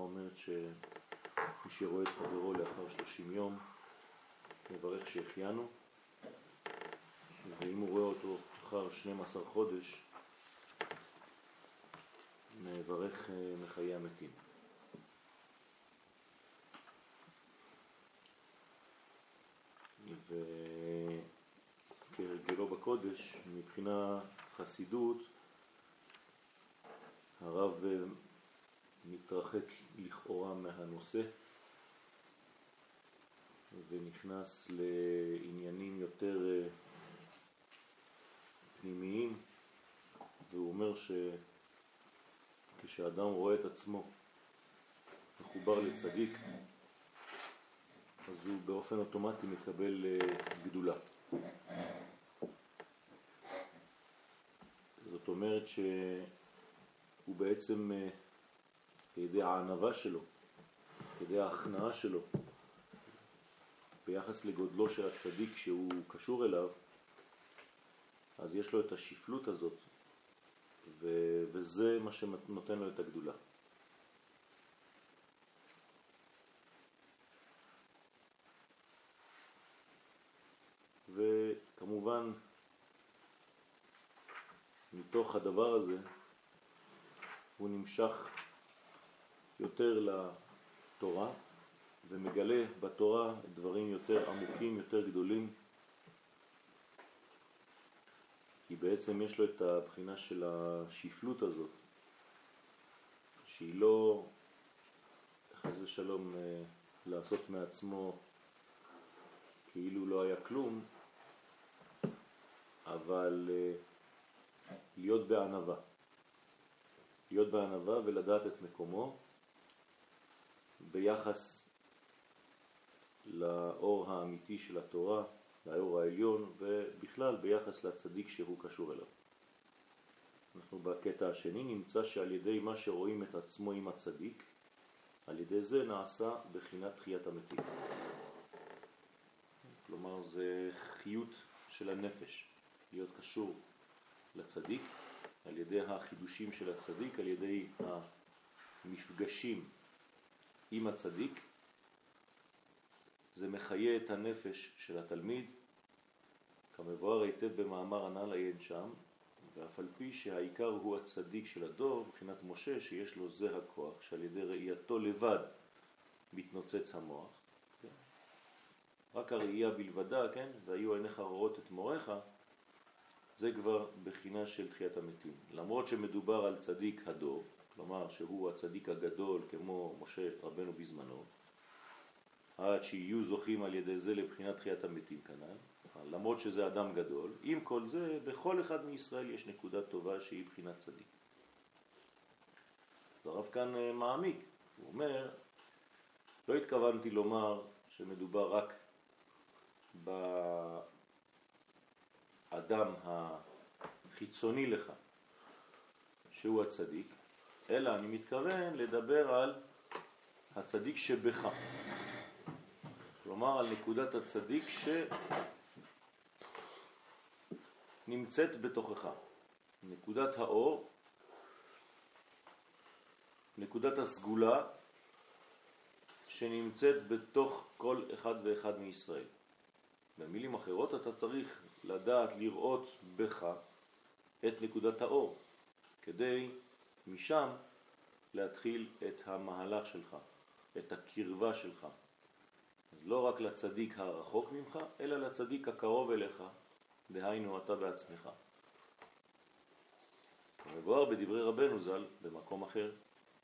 אומרת שמי שרואה את חברו לאחר 30 יום, מברך שהחיינו, ואם הוא רואה אותו אחר 12 חודש, מברך אה, מחיי המתים. וכהרגלו בקודש, מבחינה חסידות, הרב אה, מתרחק לכאורה מהנושא ונכנס לעניינים יותר אה, פנימיים, והוא אומר שכשאדם רואה את עצמו מחובר לצדיק, אז הוא באופן אוטומטי מקבל אה, גדולה. זאת אומרת שהוא בעצם, כדי הענבה שלו, כדי ההכנעה שלו, ביחס לגודלו של הצדיק שהוא קשור אליו, אז יש לו את השפלות הזאת, ו- וזה מה שנותן לו את הגדולה. וכמובן, מתוך הדבר הזה, הוא נמשך יותר לתורה, ומגלה בתורה דברים יותר עמוקים, יותר גדולים, כי בעצם יש לו את הבחינה של השפלות הזאת, שהיא לא, חס ושלום, אה, לעשות מעצמו כאילו לא היה כלום, אבל אה, להיות בענבה. להיות בענבה ולדעת את מקומו ביחס לאור האמיתי של התורה, לאור העליון, ובכלל ביחס לצדיק שהוא קשור אליו. אנחנו בקטע השני נמצא שעל ידי מה שרואים את עצמו עם הצדיק, על ידי זה נעשה בחינת תחיית המתים. כלומר זה חיות של הנפש, להיות קשור לצדיק, על ידי החידושים של הצדיק, על ידי המפגשים עם הצדיק, זה מחיה את הנפש של התלמיד, כמבואר היטב במאמר הנ"ל עיין שם, ואף על פי שהעיקר הוא הצדיק של הדור, מבחינת משה, שיש לו זה הכוח, שעל ידי ראייתו לבד מתנוצץ המוח, כן? רק הראייה בלבדה, כן? והיו עיניך רואות את מורך, זה כבר בחינה של תחיית המתים. למרות שמדובר על צדיק הדור, כלומר שהוא הצדיק הגדול כמו משה רבנו בזמנו, עד שיהיו זוכים על ידי זה לבחינת תחיית המתים כנ"ל, למרות שזה אדם גדול, עם כל זה, בכל אחד מישראל יש נקודה טובה שהיא בחינת צדיק. אז הרב כאן אה, מעמיק, הוא אומר, לא התכוונתי לומר שמדובר רק באדם החיצוני לך, שהוא הצדיק, אלא אני מתכוון לדבר על הצדיק שבך. כלומר על נקודת הצדיק שנמצאת בתוכך. נקודת האור, נקודת הסגולה שנמצאת בתוך כל אחד ואחד מישראל. במילים אחרות אתה צריך לדעת לראות בך את נקודת האור, כדי משם להתחיל את המהלך שלך, את הקרבה שלך, אז לא רק לצדיק הרחוק ממך, אלא לצדיק הקרוב אליך, דהיינו אתה בעצמך. מבואר בדברי רבנו ז"ל במקום אחר,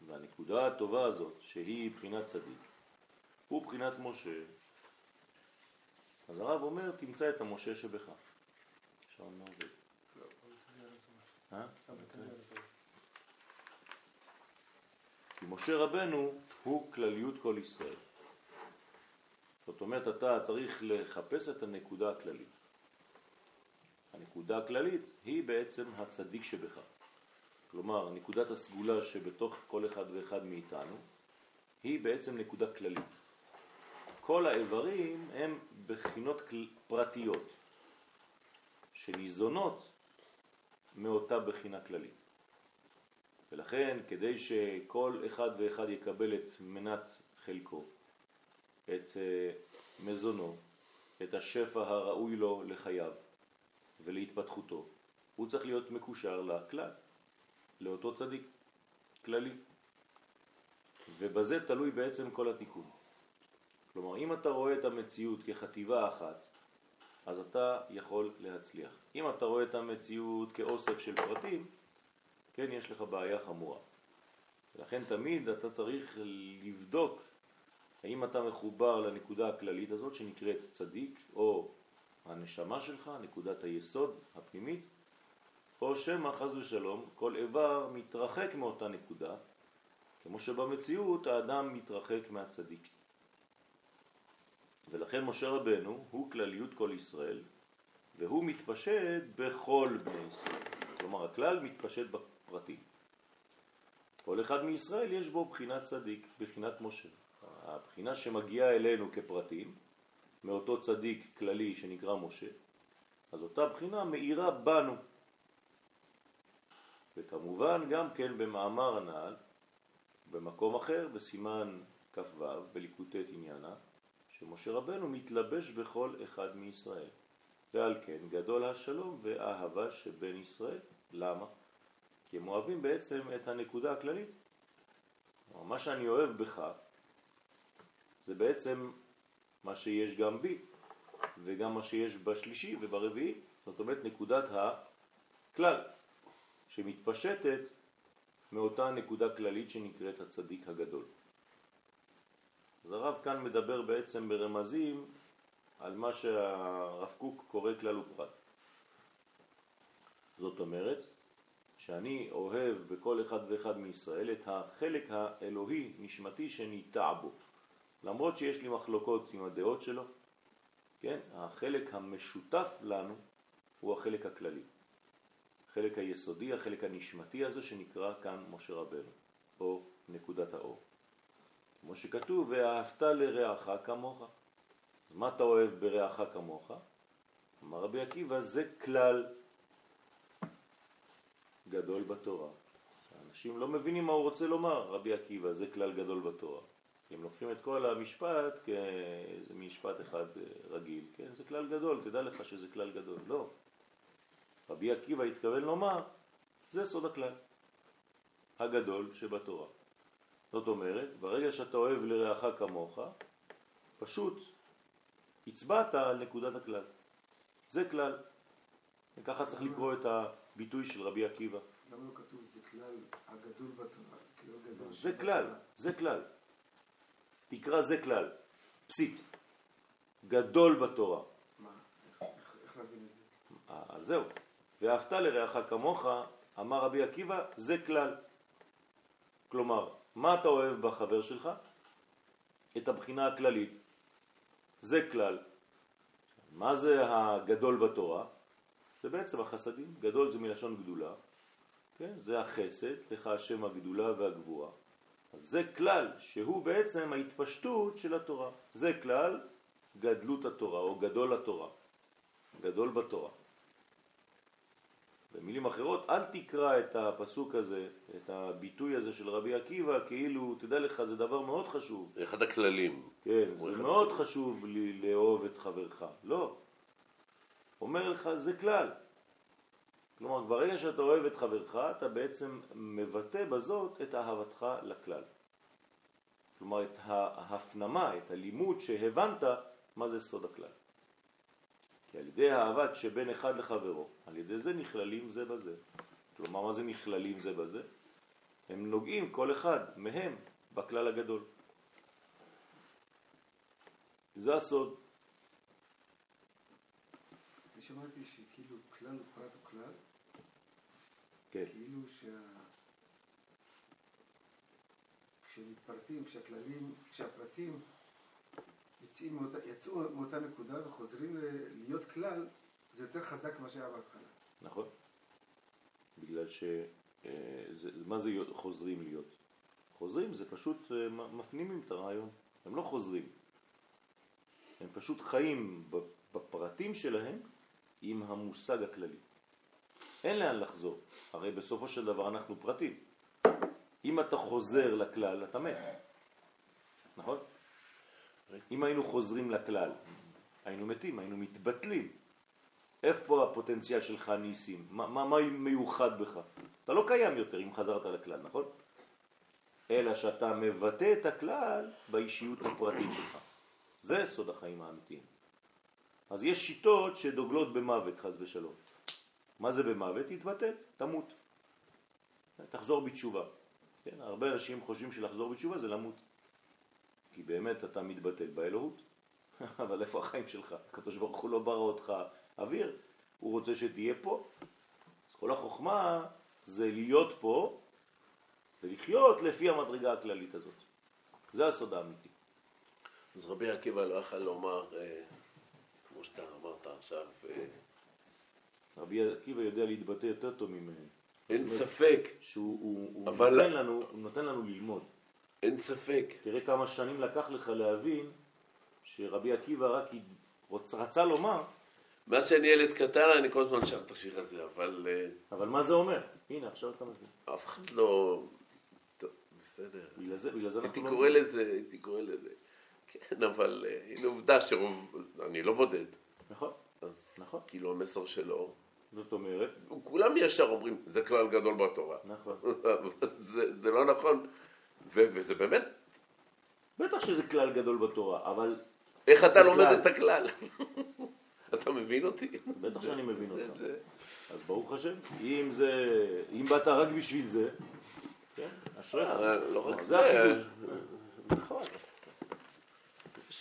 והנקודה הטובה הזאת, שהיא בחינת צדיק, הוא בחינת משה. אז הרב אומר, תמצא את המשה שבך. שעון מה כי משה רבנו הוא כלליות כל ישראל. זאת אומרת, אתה צריך לחפש את הנקודה הכללית. הנקודה הכללית היא בעצם הצדיק שבך. כלומר, נקודת הסגולה שבתוך כל אחד ואחד מאיתנו היא בעצם נקודה כללית. כל האיברים הם בחינות פרטיות שניזונות מאותה בחינה כללית. ולכן כדי שכל אחד ואחד יקבל את מנת חלקו, את אה, מזונו, את השפע הראוי לו לחייו ולהתפתחותו, הוא צריך להיות מקושר לכלל, לאותו צדיק כללי. ובזה תלוי בעצם כל התיקון. כלומר, אם אתה רואה את המציאות כחטיבה אחת, אז אתה יכול להצליח. אם אתה רואה את המציאות כאוסף של פרטים, כן, יש לך בעיה חמורה. ולכן תמיד אתה צריך לבדוק האם אתה מחובר לנקודה הכללית הזאת שנקראת צדיק, או הנשמה שלך, נקודת היסוד הפנימית, או שמא חז ושלום כל איבר מתרחק מאותה נקודה, כמו שבמציאות האדם מתרחק מהצדיק. ולכן משה רבנו הוא כלליות כל ישראל, והוא מתפשט בכל בני ישראל. כלומר, הכלל מתפשט בפרטים. כל אחד מישראל יש בו בחינת צדיק, בחינת משה. הבחינה שמגיעה אלינו כפרטים, מאותו צדיק כללי שנקרא משה, אז אותה בחינה מאירה בנו. וכמובן גם כן במאמר הנעל, במקום אחר, בסימן כ"ו, בליקוטי עניינה, שמשה רבנו מתלבש בכל אחד מישראל. ועל כן גדול השלום והאהבה שבין ישראל. למה? כי הם אוהבים בעצם את הנקודה הכללית. מה שאני אוהב בך זה בעצם מה שיש גם בי וגם מה שיש בשלישי וברביעי, זאת אומרת נקודת הכלל שמתפשטת מאותה נקודה כללית שנקראת הצדיק הגדול. אז הרב כאן מדבר בעצם ברמזים על מה שהרב קוק קורא כלל ופרט. זאת אומרת שאני אוהב בכל אחד ואחד מישראל את החלק האלוהי נשמתי שניטע בו. למרות שיש לי מחלוקות עם הדעות שלו, כן, החלק המשותף לנו הוא החלק הכללי. החלק היסודי, החלק הנשמתי הזה שנקרא כאן משה רבנו, או נקודת האור. כמו שכתוב, ואהבת לרעך כמוך. אז מה אתה אוהב ברעך כמוך? אמר רבי עקיבא, זה כלל גדול בתורה. אנשים לא מבינים מה הוא רוצה לומר, רבי עקיבא, זה כלל גדול בתורה. הם לוקחים את כל המשפט כאיזה משפט אחד רגיל, כן? זה כלל גדול, תדע לך שזה כלל גדול. לא. רבי עקיבא התכוון לומר, זה סוד הכלל הגדול שבתורה. זאת אומרת, ברגע שאתה אוהב לרעך כמוך, פשוט הצבעת על נקודת הכלל. זה כלל. וככה צריך לקרוא את הביטוי של רבי עקיבא. למה לא כתוב זה כלל הגדול בתורה? זה כלל, זה כלל. תקרא זה כלל, פסיט, גדול בתורה. מה? איך להבין את זה? אה, אז זהו. ואהבת לרעך כמוך, אמר רבי עקיבא, זה כלל. כלומר, מה אתה אוהב בחבר שלך? את הבחינה הכללית. זה כלל. מה זה הגדול בתורה? זה בעצם החסדים. גדול זה מלשון גדולה. כן? זה החסד, לך השם הגדולה והגבוהה. אז זה כלל שהוא בעצם ההתפשטות של התורה. זה כלל גדלות התורה או גדול התורה. גדול בתורה. במילים אחרות, אל תקרא את הפסוק הזה, את הביטוי הזה של רבי עקיבא, כאילו, תדע לך, זה דבר מאוד חשוב. אחד הכללים. כן, זה מאוד הכללים. חשוב לי לאהוב את חברך. לא. אומר לך, זה כלל. כלומר, ברגע שאתה אוהב את חברך, אתה בעצם מבטא בזאת את אהבתך לכלל. כלומר, את ההפנמה, את הלימוד שהבנת מה זה סוד הכלל. כי על ידי האהבת שבין אחד לחברו, על ידי זה נכללים זה בזה. כלומר, מה זה נכללים זה בזה? הם נוגעים כל אחד מהם בכלל הגדול. זה הסוד. שמעתי שכאילו כלל ופרט הוא כלל, כן. כאילו שה... כשמתפרטים, כשהכללים, כשהפרטים יוצאים מאותה, יצאו מאותה נקודה וחוזרים להיות כלל, זה יותר חזק ממה שהיה בהתחלה. נכון. בגלל ש... אה, זה, מה זה חוזרים להיות? חוזרים זה פשוט אה, מפנימים את הרעיון, הם לא חוזרים. הם פשוט חיים בפרטים שלהם עם המושג הכללי. אין לאן לחזור, הרי בסופו של דבר אנחנו פרטים. אם אתה חוזר לכלל, אתה מת. נכון? אם היינו חוזרים לכלל, היינו מתים, היינו מתבטלים. איפה הפוטנציאל שלך ניסים? מה, מה, מה מיוחד בך? אתה לא קיים יותר אם חזרת לכלל, נכון? אלא שאתה מבטא את הכלל באישיות הפרטית שלך. זה סוד החיים האמיתיים. אז יש שיטות שדוגלות במוות, חז ושלום. מה זה במוות? תתבטל, תמות. תחזור בתשובה. כן? הרבה אנשים חושבים שלחזור בתשובה זה למות. כי באמת אתה מתבטל באלוהות. אבל איפה החיים שלך? הקדוש ברוך הוא לא ברא אותך אוויר, הוא רוצה שתהיה פה. אז כל החוכמה זה להיות פה ולחיות לפי המדרגה הכללית הזאת. זה הסוד האמיתי. אז רבי עקיבא לא יכול לומר, אה, שאתה אמרת עכשיו, אה, רבי עקיבא יודע להתבטא יותר טוב ממני. אין ספק. שהוא אבל- נותן, לנו, הוא נותן לנו ללמוד. אין ספק. תראה כמה שנים לקח לך להבין שרבי עקיבא רק רוצ- רצה לומר, מאז שאני ילד קטן אני כל הזמן שר את השיר הזה, אבל אה, אבל מה זה אומר? הנה, עכשיו אתה מבין. אף אחד לא... טוב, בסדר. בגלל זה, בגלל זה הייתי אנחנו לא... קורא לזה, הייתי קורא לזה. כן, אבל אה, הנה עובדה שרוב... אני לא בודד. נכון, אז נכון. כאילו המסר שלו, זאת אומרת, כולם ישר אומרים, זה כלל גדול בתורה. נכון. זה, זה לא נכון, ו, וזה באמת, בטח שזה כלל גדול בתורה, אבל איך אתה לומד כלל. את הכלל? אתה מבין אותי? בטח שאני מבין אותך. אז ברוך השם, אם זה, אם באת רק בשביל זה, כן, אשריך. אה, לא רק זה זה. החידוש.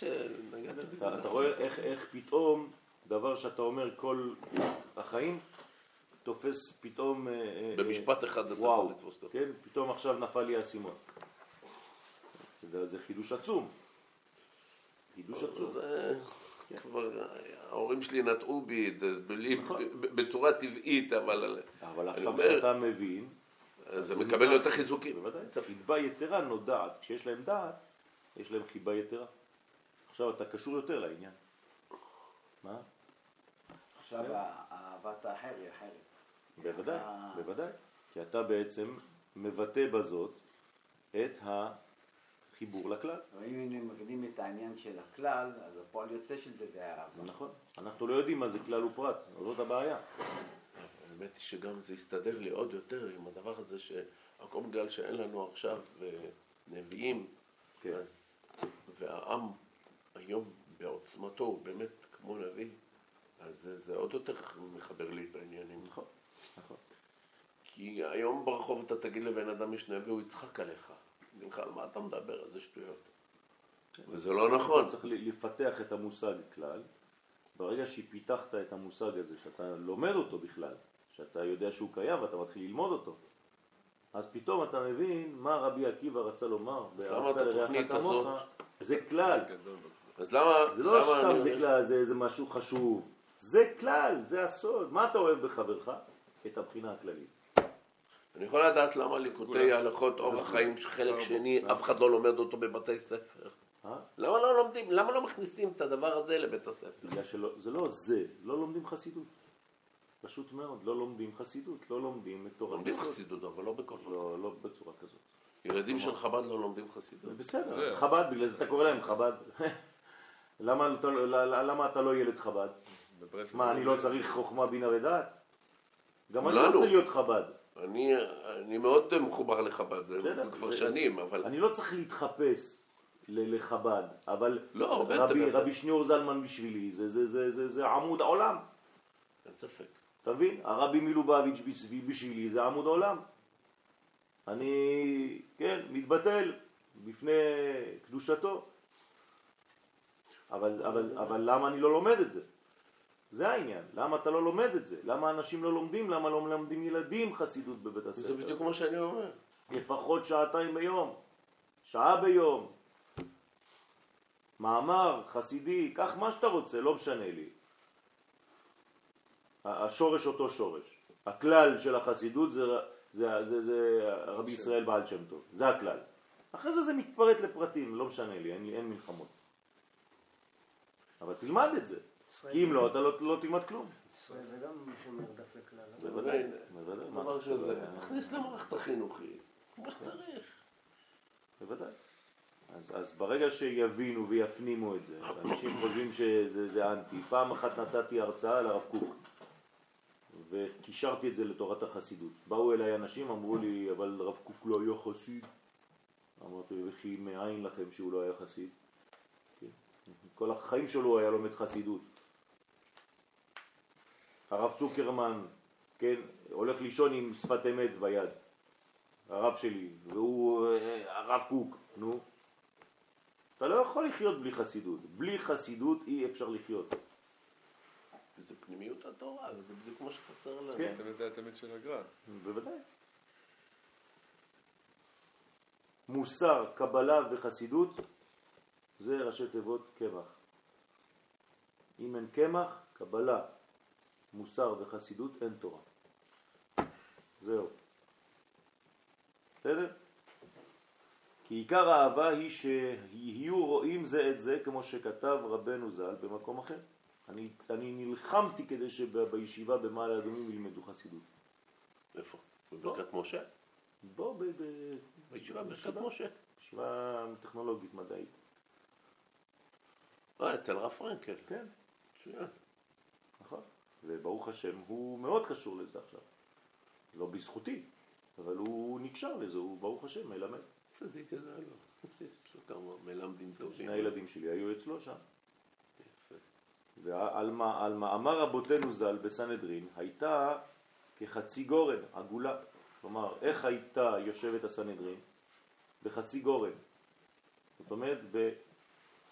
נכון. שנגעת בזה. אתה, אתה רואה איך, איך פתאום דבר שאתה אומר כל החיים תופס פתאום... אה, אה, במשפט אחד אתה וואו, יכול לתפוס אותו. כן, פתאום עכשיו נפל לי האסימון. זה, זה חידוש עצום. חידוש עצום. זה כבר, ההורים שלי נטעו בי את זה נכון. בצורה טבעית, אבל אבל עכשיו אומר- כשאתה מבין, זה מקבל. יותר חיזוקים. בוודאי, חיבה יתרה נודעת. כשיש להם דעת, יש להם חיבה יתרה. עכשיו אתה קשור יותר לעניין. מה? עכשיו אהבת האחר היא אחרת. בוודאי, בוודאי. כי אתה בעצם מבטא בזאת את החיבור לכלל. ואם היינו מבינים את העניין של הכלל, אז הפועל יוצא של זה זה האהבה. נכון. אנחנו לא יודעים מה זה כלל ופרט, זאת הבעיה. האמת היא שגם זה הסתדר לי עוד יותר עם הדבר הזה שהכל בגלל שאין לנו עכשיו נביאים, כן. אז, והעם היום בעוצמתו הוא באמת כמו נביא, אז זה, זה עוד יותר מחבר לי את העניינים. נכון, נכון. כי היום ברחוב אתה תגיד לבן אדם יש נביא, הוא יצחק עליך. יגיד לך, על מה אתה מדבר? איזה שטויות. וזה לא נכון. צריך ל- לפתח את המושג כלל. ברגע שפיתחת את המושג הזה, שאתה לומד אותו בכלל, שאתה יודע שהוא קיים ואתה מתחיל ללמוד אותו, אז פתאום אתה מבין מה רבי עקיבא רצה לומר. למה את "ואהבת לרעך התוכנית כמוך", הזאת- זה כלל. אז למה... זה לא למה סתם אני זה כלל, זה איזה משהו חשוב. זה כלל, זה הסוד. מה אתה אוהב בחברך? את הבחינה הכללית. אני יכול לדעת למה ליקוטי הלכות אורח חיים חלק שני, אף אחד לא לומד אותו בבתי ספר. אה? למה לא לומדים, למה לא מכניסים את הדבר הזה לבית הספר? בגלל שלא, זה לא זה, לא לומדים חסידות. פשוט מאוד, לא לומדים חסידות, לא לומדים את תורת לומדים. חסידות, אבל לא בכל מקום. לא, לא בצורה כזאת. ילדים של חב"ד לא לומדים חסידות. בסדר, חב"ד, בגלל זה אתה קורא להם חב"ד. למה, אתה, לא- למה אתה לא ילד חב"ד? מה, אני לא צריך חוכמה, בינה ודעת? גם אני כולנו. רוצה להיות חב"ד. אני, אני מאוד מחובר לחב"ד, בסדר, כבר זה- שנים, אבל אני לא צריך להתחפש לחב"ד, אבל לא, רבי, בטח. רבי שניאור זלמן בשבילי, זה, זה, זה, זה, זה עמוד העולם. אין ספק. אתה מבין? הרבי מלובביץ' בשבילי, זה עמוד העולם. אני, כן, מתבטל בפני קדושתו. אבל, אבל, אבל למה אני לא לומד את זה? זה העניין. למה אתה לא לומד את זה? למה אנשים לא לומדים? למה לא מלמדים ילדים חסידות בבית הספר? זה בדיוק מה שאני אומר. לפחות שעתיים ביום, שעה ביום. מאמר, חסידי, קח מה שאתה רוצה, לא משנה לי. השורש אותו שורש. הכלל של החסידות זה, זה, זה, זה רבי ישראל בעל שם טוב, זה הכלל. אחרי זה זה מתפרט לפרטים, לא משנה לי, אין, אין מלחמות. אבל תלמד את זה, כי אם לא, אתה לא, לא תלמד כלום. ישראל זה גם שומר דף לכלל. בוודאי, בוודאי. מה דבר? כזה, נכניס למערכת החינוכית. כמו שצריך. בוודאי. אז, אז ברגע שיבינו ויפנימו את זה, אנשים חושבים שזה זה אנטי. פעם אחת נתתי הרצאה לרב קוק, וקישרתי את זה לתורת החסידות. באו אליי אנשים, אמרו לי, אבל רב קוק לא היה חסיד. אמרתי, וכי מאין לכם שהוא לא היה חסיד? כל החיים שלו היה לומד חסידות. הרב צוקרמן, כן, הולך לישון עם שפת אמת ביד, הרב שלי, והוא אה, הרב קוק, נו. אתה לא יכול לחיות בלי חסידות. בלי חסידות אי אפשר לחיות. זה פנימיות התורה, זה בדיוק כמו שחסר לנו. כן. אתם יודעים תמיד של הגר"א. בוודאי. מוסר, קבלה וחסידות זה ראשי תיבות קמח. אם אין קמח, קבלה, מוסר וחסידות, אין תורה. זהו. בסדר? כי עיקר האהבה היא שיהיו רואים זה את זה, כמו שכתב רבנו ז"ל במקום אחר. אני, אני נלחמתי כדי שבישיבה במעלה אדומים ילמדו חסידות. איפה? בברכת משה? בוא. בישיבה ברכת משה. ישיבה טכנולוגית מדעית. אה, אצל הרב פרנקל. כן, מצוין. נכון. וברוך השם, הוא מאוד קשור לזה עכשיו. לא בזכותי, אבל הוא נקשר לזה, הוא ברוך השם מלמד. צדיק כזה לא. יש לו כמה מלמדים טובים. שני הילדים שלי היו אצלו שם. ועל מה, על מאמר רבותינו ז"ל בסנהדרין הייתה כחצי גורן, עגולה. כלומר, איך הייתה יושבת הסנהדרין? בחצי גורן. זאת אומרת,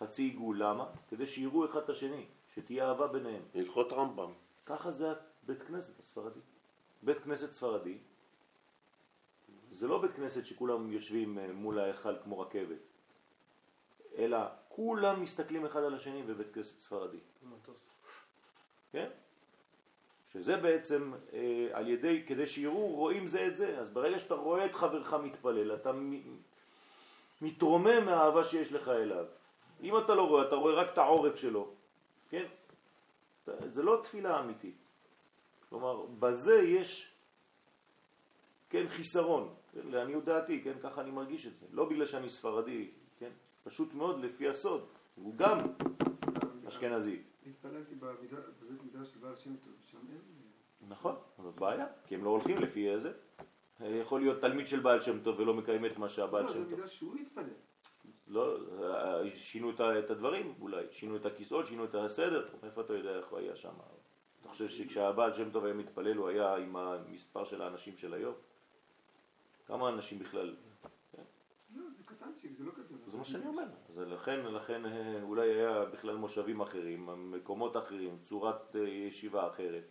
בחצי עיגול. למה? כדי שיראו אחד את השני, שתהיה אהבה ביניהם. הלכות רמב"ם. ככה זה בית כנסת הספרדי. בית כנסת ספרדי זה לא בית כנסת שכולם יושבים אה, מול ההיכל כמו רכבת, אלא כולם מסתכלים אחד על השני בבית כנסת ספרדי. כן? שזה בעצם אה, על ידי, כדי שיראו, רואים זה את זה. אז ברגע שאתה רואה את חברך מתפלל, אתה מ- מתרומם מהאהבה שיש לך אליו. אם אתה לא רואה, אתה רואה רק את העורף שלו, כן? זה לא תפילה אמיתית. כלומר, בזה יש, כן, חיסרון, כן, לעניות דעתי, כן, ככה אני מרגיש את זה. לא בגלל שאני ספרדי, כן, פשוט מאוד לפי הסוד. הוא גם אשכנזי. התפללתי בבית מדרש של בעל שם טוב, שם אין... נכון, זאת בעיה, כי הם לא הולכים לפי איזה. יכול להיות תלמיד של בעל שם טוב ולא מקיים את מה שהבעל לא, שם זה טוב. מדרש שהוא התפלל. לא, אה, שינו את הדברים אולי, שינו את הכיסאות, שינו את הסדר, איפה אתה יודע איך הוא היה שם? אתה חושב שכשהבעל שם טוב היה מתפלל הוא היה עם המספר של האנשים של היום? כמה אנשים בכלל? לא, זה קטנצ'יק, זה לא גדול. זה מה שאני אומר. אז לכן, לכן אה, אולי היה בכלל מושבים אחרים, מקומות אחרים, צורת אה, ישיבה אחרת.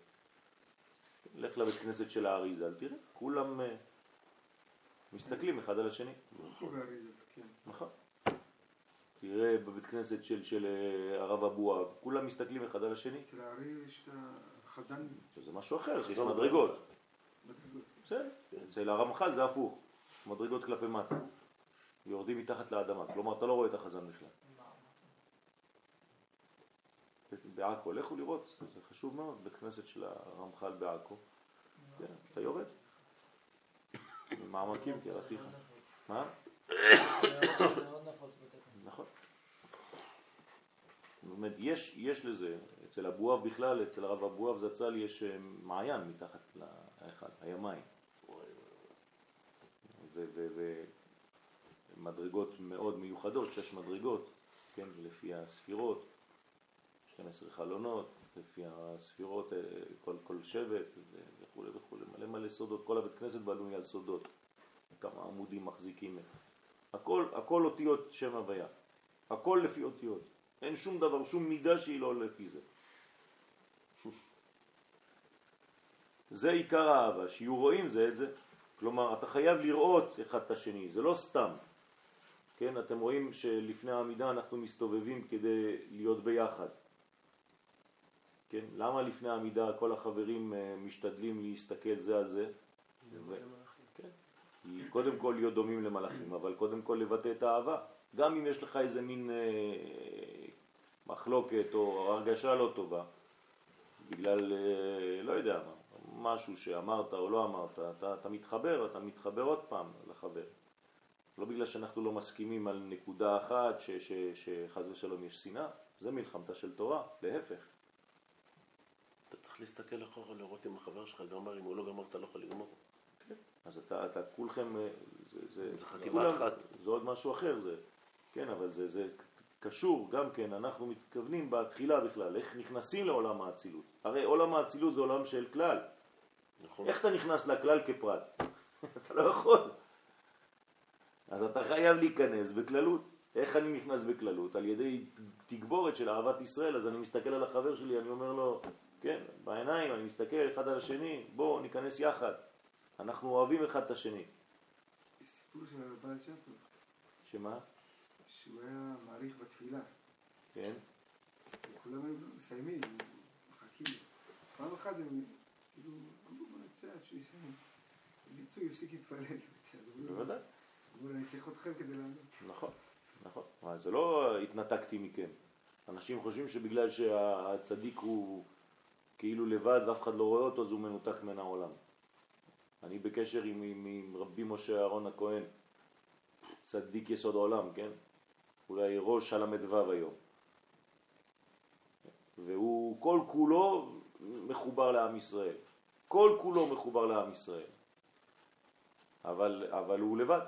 לך לבית כנסת של האריזה, תראה, כולם מסתכלים אחד על השני. באריזה, כן. נכון. תראה בבית כנסת של, של אה, הרב אבואב, כולם מסתכלים אחד על השני. אצל הארי יש את החזן זה משהו אחר, שיש מדרגות. מדרגות. בסדר. אצל הרמח"ל זה הפוך, מדרגות כלפי מטה. יורדים מתחת לאדמה, כלומר אתה לא רואה את החזן בכלל. בעכו, לכו לראות, זה חשוב מאוד, בית כנסת של הרמח"ל בעכו. כן, אתה יורד. מעמקים קראתיך. מה? מאוד נפוץ בתי כנסת. נכון. זאת אומרת, יש, יש לזה, אצל אבואב בכלל, אצל הרב אבואב זצ"ל יש אה, מעיין מתחת להיכל, היה מים. ומדרגות מאוד מיוחדות, שש מדרגות, כן, לפי הספירות, 12 חלונות, לפי הספירות, אה, כל, כל שבט וכו' וכו', מלא מלא סודות, כל הבית כנסת בנוי על סודות, כמה עמודים מחזיקים, הכל, הכל אותיות שם הוויה, הכל לפי אותיות, אין שום דבר, שום מידה שהיא לא לפי זה. זה עיקר האהבה, שיהיו רואים זה את זה. כלומר, אתה חייב לראות אחד את השני, זה לא סתם. כן, אתם רואים שלפני העמידה אנחנו מסתובבים כדי להיות ביחד. כן, למה לפני העמידה כל החברים אה, משתדלים להסתכל זה על זה? כן. קודם כל להיות דומים למלאכים, אבל קודם כל לבטא את האהבה. גם אם יש לך איזה מין אה, מחלוקת או הרגשה לא טובה, בגלל, אה, לא יודע מה, משהו שאמרת או לא אמרת, אתה, אתה מתחבר, אתה מתחבר עוד פעם לחבר. לא בגלל שאנחנו לא מסכימים על נקודה אחת ש, ש, שחז ושלום יש שנאה, זה מלחמתה של תורה, להפך. אתה צריך להסתכל אחורה, לראות אם החבר שלך גמר, אם הוא לא גמר, אתה לא יכול לגמור. אז אתה, אתה כולכם, אה, זה, זה, זה חטיבה כולם- אחת. זה עוד משהו אחר, זה, כן, אבל זה, זה קשור גם כן, אנחנו מתכוונים בתחילה בכלל, איך נכנסים לעולם האצילות. הרי עולם האצילות זה עולם של כלל. נכון? איך אתה נכנס לכלל כפרט? אתה לא יכול. אז אתה חייב להיכנס בכללות. איך אני נכנס בכללות? על ידי תגבורת של אהבת ישראל, אז אני מסתכל על החבר שלי, אני אומר לו, כן, בעיניים, אני מסתכל אחד על השני, בואו ניכנס יחד. אנחנו אוהבים אחד את השני. סיפור של הבעל שם טוב, שמה? שהוא היה מעריך בתפילה, כן? וכולם היו מסיימים, מחכים. פעם אחת הם כאילו אמרו בוא נצא עד שהוא יסיים. הם יצאו, יפסיק להתפלל. בוודאי. אמרו לו, אני צריך אתכם כדי לענות. נכון, נכון. זה לא התנתקתי מכם. אנשים חושבים שבגלל שהצדיק הוא כאילו לבד ואף אחד לא רואה אותו, אז הוא מנותק מן העולם. אני בקשר עם, עם, עם רבי משה אהרון הכהן, צדיק יסוד העולם, כן? אולי ראש הל"ו היום. והוא כל כולו מחובר לעם ישראל. כל כולו מחובר לעם ישראל. אבל, אבל הוא לבד.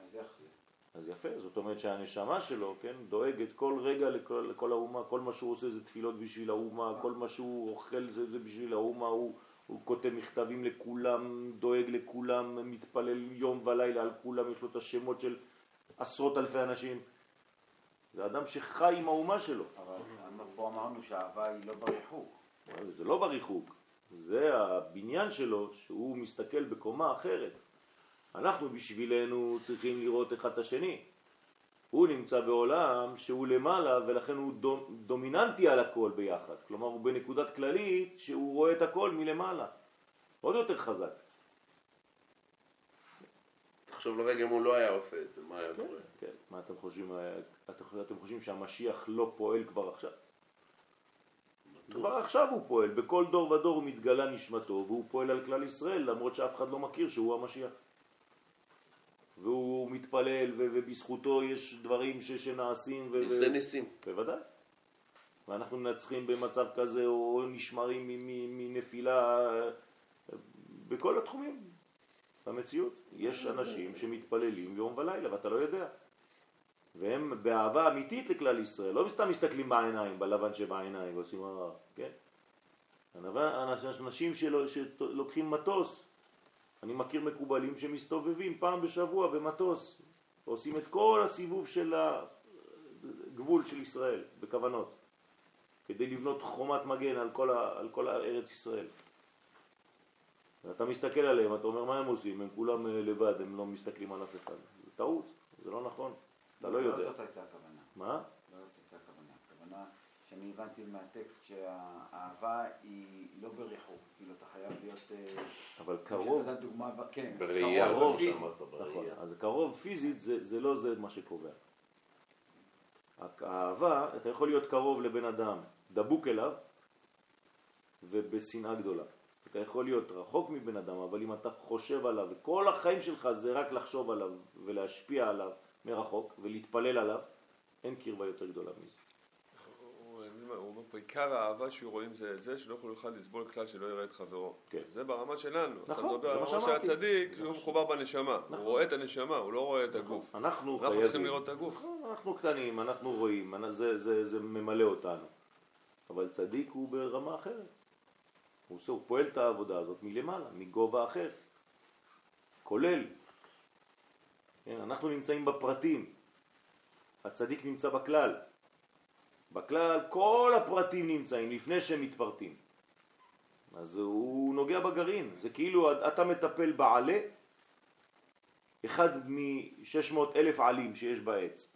אז איך זה? אז יפה, זאת אומרת שהנשמה שלו, כן, דואגת כל רגע לכל, לכל האומה, כל מה שהוא עושה זה תפילות בשביל האומה, כל מה שהוא אוכל זה, זה בשביל האומה, הוא, הוא כותב מכתבים לכולם, דואג לכולם, מתפלל יום ולילה על כולם, יש לו את השמות של עשרות אלפי אנשים. זה אדם שחי עם האומה שלו. אבל פה אמרנו שהאהבה היא לא בריחוק. זה לא בריחוק, זה הבניין שלו שהוא מסתכל בקומה אחרת. אנחנו בשבילנו צריכים לראות אחד את השני. הוא נמצא בעולם שהוא למעלה ולכן הוא דו- דומיננטי על הכל ביחד. כלומר הוא בנקודת כללית שהוא רואה את הכל מלמעלה. עוד יותר חזק. תחשוב לרגע אם הוא לא היה עושה את זה, מה היה קורה? כן. מה אתם חושבים, אה, אתם, חושבים שהמשיח לא פועל כבר עכשיו? כבר עכשיו הוא פועל, בכל דור ודור הוא מתגלה נשמתו והוא פועל על כלל ישראל למרות שאף אחד לא מכיר שהוא המשיח. והוא מתפלל ובזכותו יש דברים ש- שנעשים. ו- ניסי ניסים. בוודאי. ואנחנו מנצחים במצב כזה או נשמרים מנפילה אה, בכל התחומים. במציאות יש אנשים שמתפללים יום ולילה ואתה לא יודע. והם באהבה אמיתית לכלל ישראל, לא סתם מסתכלים בעיניים, בלבן שבעיניים ועושים אה, כן? אנ- אנשים שלו, שלוקחים מטוס, אני מכיר מקובלים שמסתובבים פעם בשבוע במטוס, עושים את כל הסיבוב של הגבול של ישראל בכוונות, כדי לבנות חומת מגן על כל, על כל ארץ ישראל. ואתה מסתכל עליהם, אתה אומר מה הם עושים, הם כולם אה, לבד, הם לא מסתכלים על אף אחד. זה טעות, זה לא נכון, אתה לא יודע. זאת הייתה הכוונה. מה? לא זאת הייתה הכוונה. הכוונה שאני הבנתי מהטקסט שהאהבה היא לא בריחוק. כאילו אתה חייב להיות... אה, אבל קרוב, דוגמה, כן. בראייה, קרוב. שאמרת, נכון, בראייה. אז קרוב פיזית זה, זה לא זה מה שקובע. האהבה, אתה יכול להיות קרוב לבן אדם, דבוק אליו, ובשנאה גדולה. אתה יכול להיות רחוק מבן אדם, אבל אם אתה חושב עליו, וכל החיים שלך זה רק לחשוב עליו ולהשפיע עליו מרחוק ולהתפלל עליו, אין קרבה יותר גדולה מזה. הוא אומר פה, עיקר האהבה שהוא רואים זה את זה, שלא יכול אחד לסבול כלל שלא יראה את חברו. כן. זה ברמה שלנו. נכון, אתה מדבר זה על מה שאמרתי. הצדיק, שהוא מחובר בנשמה. נכון. הוא רואה את הנשמה, הוא לא רואה את הגוף. אנחנו אנחנו חייבים. צריכים לראות את הגוף. נכון, אנחנו קטנים, אנחנו רואים, אנ- זה, זה, זה ממלא אותנו. אבל צדיק הוא ברמה אחרת. הוא, עושה, הוא פועל את העבודה הזאת מלמעלה, מגובה אחר. כולל. כן, אנחנו נמצאים בפרטים. הצדיק נמצא בכלל. בכלל כל הפרטים נמצאים לפני שהם מתפרטים. אז הוא נוגע בגרעין. זה כאילו אתה מטפל בעלה, אחד מ-600 אלף עלים שיש בעץ.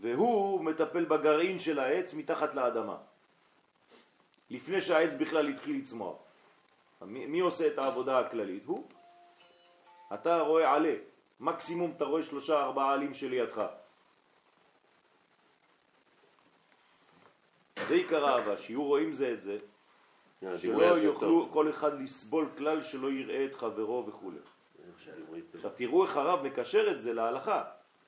והוא מטפל בגרעין של העץ מתחת לאדמה. לפני שהעץ בכלל התחיל לצמוח. מי, מי עושה את העבודה הכללית? הוא. אתה רואה עלה, מקסימום אתה רואה שלושה ארבעה עלים שלידך. זה עיקר האהבה, שיהיו רואים זה את זה, אה, שלא יוכלו טוב. כל אחד לסבול כלל שלא יראה את חברו טוב. עכשיו תראו איך הרב מקשר את זה להלכה.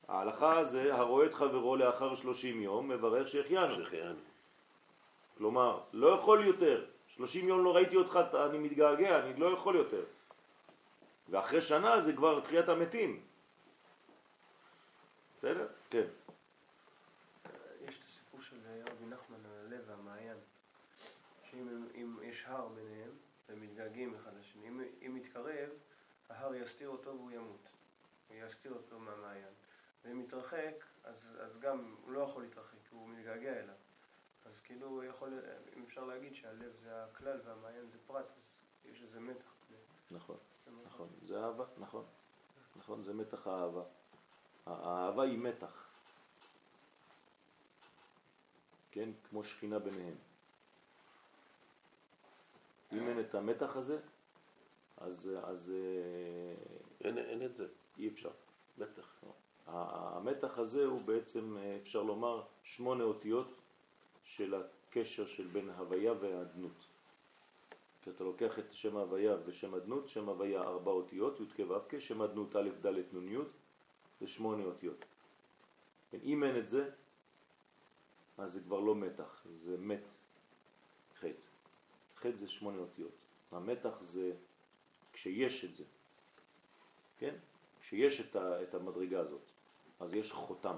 ההלכה זה הרואה את חברו לאחר 30 יום מברך שהחיינו. כלומר, לא יכול יותר. 30 יום לא ראיתי אותך, אני מתגעגע, אני לא יכול יותר. ואחרי שנה זה כבר תחיית המתים. בסדר? כן. יש את הסיפור של רבי נחמן על הלב והמעיין, שאם יש הר ביניהם, והם מתגעגעים אחד לשני, אם, אם יתקרב, ההר יסתיר אותו והוא ימות. הוא יסתיר אותו מהמעיין. ואם יתרחק, אז, אז גם הוא לא יכול להתרחק, הוא מתגעגע אליו. כאילו יכול, אם אפשר להגיד שהלב זה הכלל והמעיין זה פרט, אז יש איזה מתח. נכון, נכון. זה אהבה, נכון. נכון, זה מתח האהבה. האהבה היא מתח. כן? כמו שכינה ביניהם. אם אין את המתח הזה, אז, אז אה, אין, אין את זה, אי אפשר. בטח. ה- המתח הזה הוא בעצם, אה, אפשר לומר, שמונה אותיות של הקשר של בין ההוויה והאדנות. כי אתה לוקח את שם ההוויה ושם אדנות, שם הוויה ארבע אותיות, י' כ' ו' כ', שם אדנות א' ד' נ' י', זה שמונה אותיות. אם אין את זה, אז זה כבר לא מתח, זה מת, חטא. חטא זה שמונה אותיות. המתח זה כשיש את זה, כן? כשיש את, ה, את המדרגה הזאת, אז יש חותם.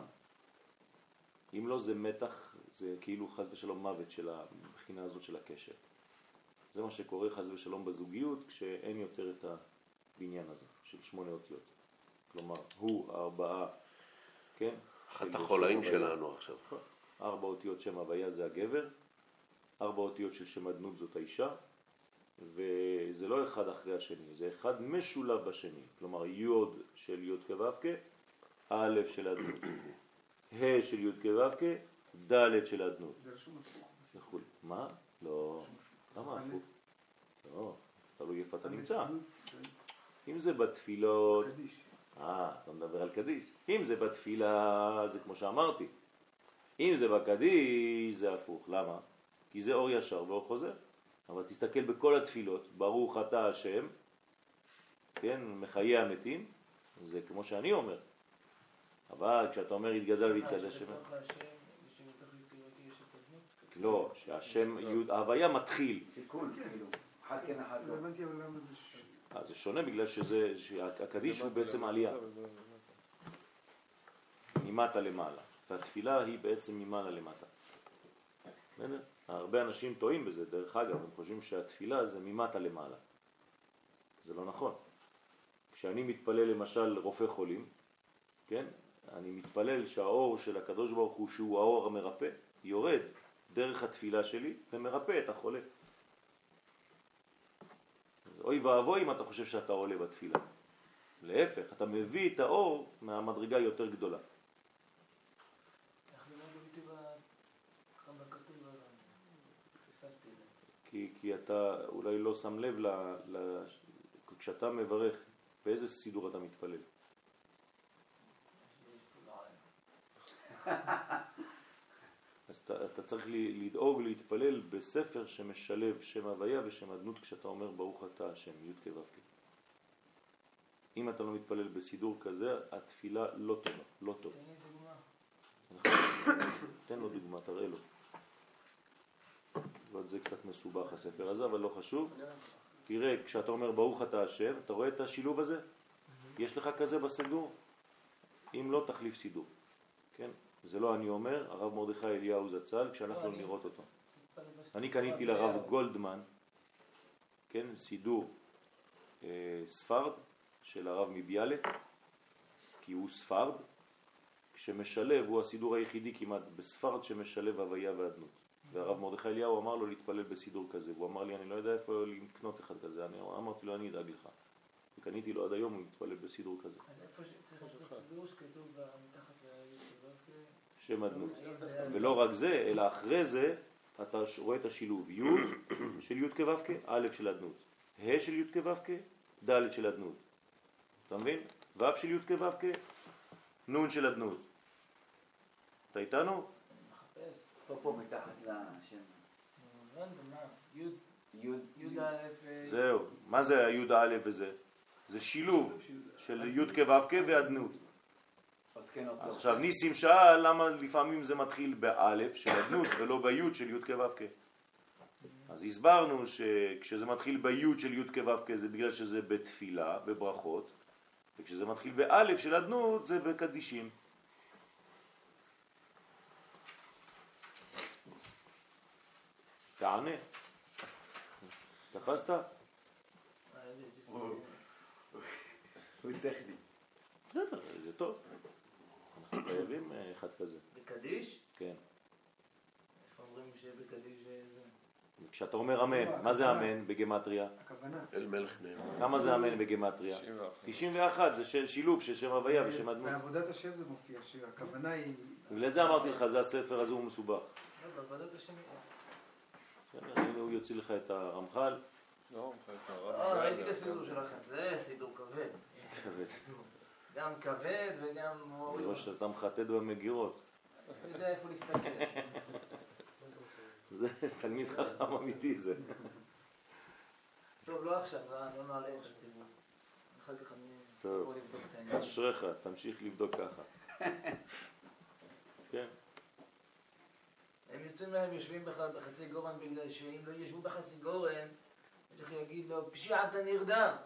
אם לא זה מתח, זה כאילו חז ושלום מוות של הבחינה הזאת של הקשר. זה מה שקורה חז ושלום בזוגיות כשאין יותר את הבניין הזה של שמונה אותיות. כלומר, הוא ארבעה, כן? אחת החולאים. שלנו עכשיו. ארבע אותיות שם הוויה זה הגבר, ארבע אותיות של שם אדנות זאת האישה, וזה לא אחד אחרי השני, זה אחד משולב בשני. כלומר, י' של י' כו' א' של אדנות, ה' של י' כו' כ', ד' של אדנות. זה רשום הפוך. מה? לא. למה הפוך? לא, תלוי איפה אתה נמצא. אם זה בתפילות, קדיש. אה, אתה מדבר על קדיש. אם זה בתפילה, זה כמו שאמרתי. אם זה בקדיש, זה הפוך. למה? כי זה אור ישר ואור חוזר. אבל תסתכל בכל התפילות, ברוך אתה השם, כן, מחיי המתים, זה כמו שאני אומר. אבל כשאתה אומר יתגדל ויתקדש. לא, שהשם, י'- ההוויה מתחיל. סיכון, כאילו. אחד כן, אחד לא לא. הבנתי אבל למה זה... ש- אה, זה שונה בגלל שזה, שהקדיש הוא בעצם עלייה, ממטה למעלה, והתפילה היא בעצם ממעלה למטה. הרבה אנשים טועים בזה, דרך אגב, הם חושבים שהתפילה זה ממטה למעלה. זה לא נכון. כשאני מתפלל למשל רופא חולים, כן? אני מתפלל שהאור של הקדוש ברוך הוא, שהוא האור המרפא, יורד דרך התפילה שלי ומרפא את החולה. אוי ואבוי אם אתה חושב שאתה עולה בתפילה. להפך, אתה מביא את האור מהמדרגה יותר גדולה. זה. כי, כי אתה אולי לא שם לב ל, ל... כשאתה מברך, באיזה סידור אתה מתפלל? יש לי פה רעיון. אז אתה, אתה צריך לדאוג להתפלל בספר שמשלב שם הוויה ושם אדנות כשאתה אומר ברוך אתה השם, י' כ' ו' כ'. אם אתה לא מתפלל בסידור כזה, התפילה לא טובה, לא טוב. תן לו דוגמה, תראה לו. אבל זה קצת מסובך הספר הזה, אבל לא חשוב. תראה, כשאתה אומר ברוך אתה השם, אתה רואה את השילוב הזה? יש לך כזה בסגור? אם לא, תחליף סידור. כן? זה לא אני אומר, הרב מרדכי אליהו זצ"ל, כשהלכנו לא, לראות אותו. אני קניתי לרב גולדמן, כן, סידור אה, ספרד של הרב מביאלה, כי הוא ספרד, כשמשלב, הוא הסידור היחידי כמעט בספרד שמשלב הוויה ואדנות. והרב מרדכי אליהו אמר לו להתפלל בסידור כזה, והוא אמר לי, אני לא יודע איפה לקנות אחד כזה, אני אמרתי לו, אני אדאג לך. וקניתי לו עד היום, הוא מתפלל בסידור כזה, אז איפה שצריך לעשות סידור שכתוב מתחת שם אדנות. ולא רק זה, אלא אחרי זה אתה רואה את השילוב י' של י' כו' כ', א' של אדנות, ה' של י' כו' כ', ד' של אדנות. אתה מבין? ו' של י' כו' כ', נ' של אדנות. אתה איתנו? מחפש. פה פה מתחת לשם. נו, הבנתי, מה? י' יוד- י"א... אה, זהו. מה זה היוד א' וזה? זה שילוב של י' כו' ואדנות. כן עוד לא. עכשיו ניסים שאל למה לפעמים זה מתחיל באלף של אדנות ולא ביוד של י' כו' כ'. אז הסברנו שכשזה מתחיל ביוד של י' כו' כ' זה בגלל שזה בתפילה, בברכות, וכשזה מתחיל באלף של אדנות זה בקדישים. תענה. תפסת? אה. הוא טכני. בסדר, זה טוב. אנחנו חייבים אה, אחד כזה. בקדיש? כן. איפה אומרים שבקדיש אה, זה... כשאתה אומר אמן, מה זה אמן בגמטריה? הכוונה. אל מלך נאמן. כמה זה אמן בגמטריה? 91. 91, זה שילוב של שם הוויה ושם אדמות. בעבודת השם זה מופיע, שהכוונה היא... בגלל זה אמרתי לך, זה הספר הזה הוא מסובך. לא, בעבודת השם... הוא יוציא לך את הרמח"ל. לא, אה, ראיתי את הסידור שלכם, זה סידור כבד. גם כבד וגם אני מוריד. רואה שאתה מחטט במגירות. אני יודע איפה להסתכל. זה תלמיד חכם אמיתי זה. טוב, לא עכשיו, לא לא נעלה את הציבור. אחר כך אני. יכול לבדוק את העניין. אשריך, תמשיך לבדוק ככה. כן, הם יוצאים להם, יושבים בכלל בחצי גורן בגלל שאם לא ישבו בחצי גורן, צריך להגיד לו, פשיעת הנרדם.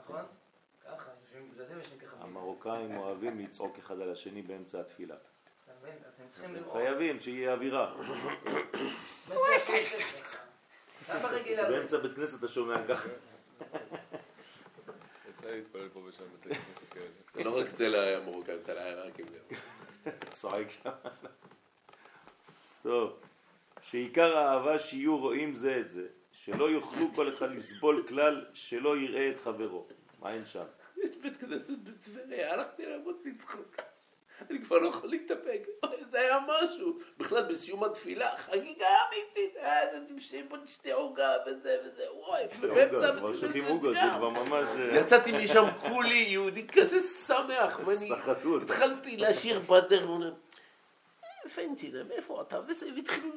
נכון? ככה, המרוקאים אוהבים לצעוק אחד על השני באמצע התפילה. אתה? אתם. חייבים שיהיה אווירה. באמצע בית כנסת אתה שומע ככה. יצא לי להתפלל פה ושם בתי כנסת כאלה. זה לא רק אצל המרוקאים, אצל העיראקים גם. צועק שם. טוב, שעיקר האהבה שיהיו רואים זה את זה, שלא יוכלו כל אחד לסבול כלל שלא יראה את חברו. מה אין שם? יש בית כנסת בטבריה, הלכתי לעבוד מצחוק. אני כבר לא יכול להתאפק. זה היה משהו. בכלל, בסיום התפילה, חגיגה אמיתית. היה איזה שיבון שתי עוגה וזה וזה, וואי. ובאמצע כבר בית שותים כנסת עוגות, זה גם. אה, יצאתי משם כולי יהודי כזה שמח, ואני. התחלתי לשיר פטר, והוא אומר, פנטינה, מאיפה אתה? וזה, והתחילו...